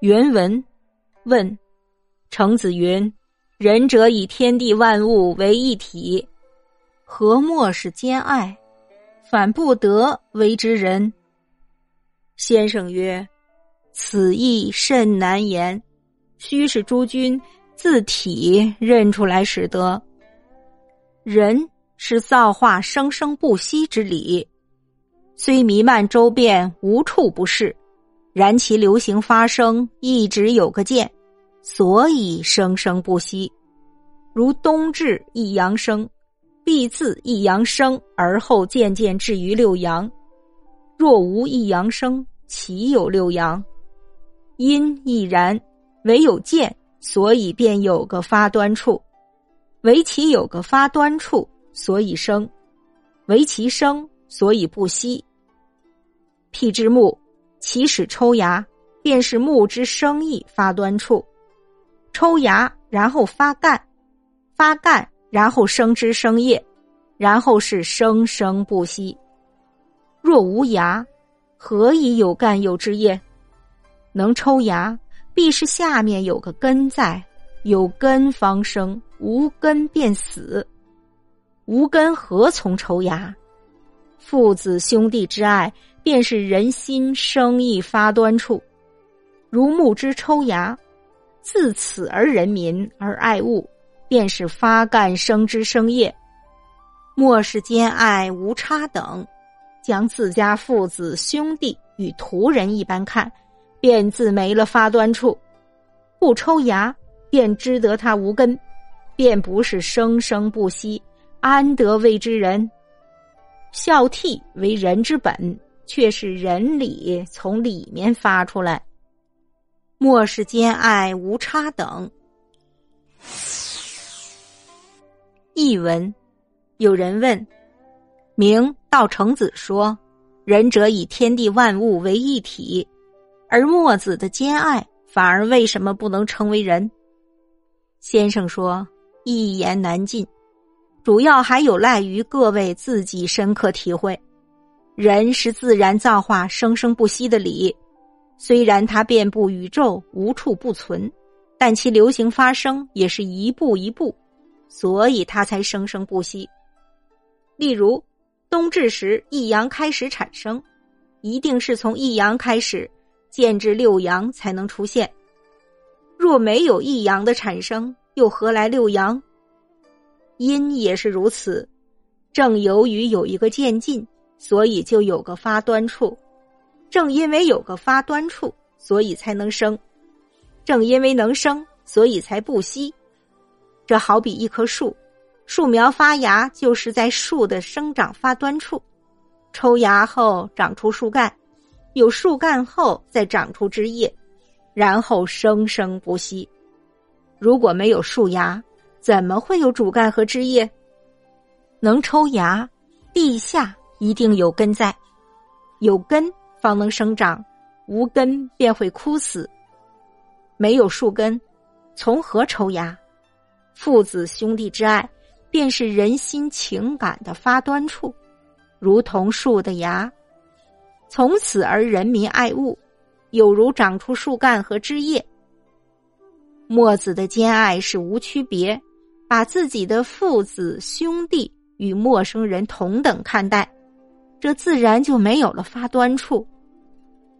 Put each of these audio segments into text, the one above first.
原文问：程子云：“仁者以天地万物为一体，何莫是兼爱？反不得为之仁。”先生曰：“此意甚难言，须是诸君自体认出来使得。人是造化生生不息之理，虽弥漫周遍，无处不是。”然其流行发生一直有个渐，所以生生不息。如冬至一阳生，必自一阳生而后渐渐至于六阳。若无一阳生，岂有六阳？因亦然，唯有渐，所以便有个发端处。唯其有个发端处，所以生；唯其生，所以不息。辟之木。起始抽芽，便是木之生意发端处；抽芽，然后发干，发干，然后生枝生叶，然后是生生不息。若无芽，何以有干有枝叶？能抽芽，必是下面有个根在，有根方生，无根便死。无根何从抽芽？父子兄弟之爱。便是人心生意发端处，如木之抽芽，自此而人民而爱物，便是发干生枝生叶。莫是兼爱无差等，将自家父子兄弟与徒人一般看，便自没了发端处。不抽芽，便知得他无根，便不是生生不息，安得谓之人？孝悌为人之本。却是仁理从里面发出来，莫是兼爱无差等。译文：有人问，明道成子说：“仁者以天地万物为一体，而墨子的兼爱反而为什么不能称为人？”先生说：“一言难尽，主要还有赖于各位自己深刻体会。”人是自然造化生生不息的理，虽然它遍布宇宙无处不存，但其流行发生也是一步一步，所以它才生生不息。例如，冬至时一阳开始产生，一定是从一阳开始，渐至六阳才能出现。若没有一阳的产生，又何来六阳？因也是如此，正由于有一个渐进。所以就有个发端处，正因为有个发端处，所以才能生；正因为能生，所以才不息。这好比一棵树，树苗发芽就是在树的生长发端处，抽芽后长出树干，有树干后再长出枝叶，然后生生不息。如果没有树芽，怎么会有主干和枝叶？能抽芽，地下。一定有根在，有根方能生长，无根便会枯死。没有树根，从何抽芽？父子兄弟之爱，便是人心情感的发端处，如同树的芽，从此而人民爱物，有如长出树干和枝叶。墨子的兼爱是无区别，把自己的父子兄弟与陌生人同等看待。这自然就没有了发端处，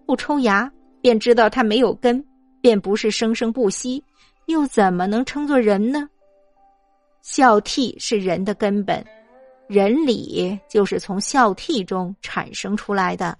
不抽芽便知道它没有根，便不是生生不息，又怎么能称作人呢？孝悌是人的根本，人礼就是从孝悌中产生出来的。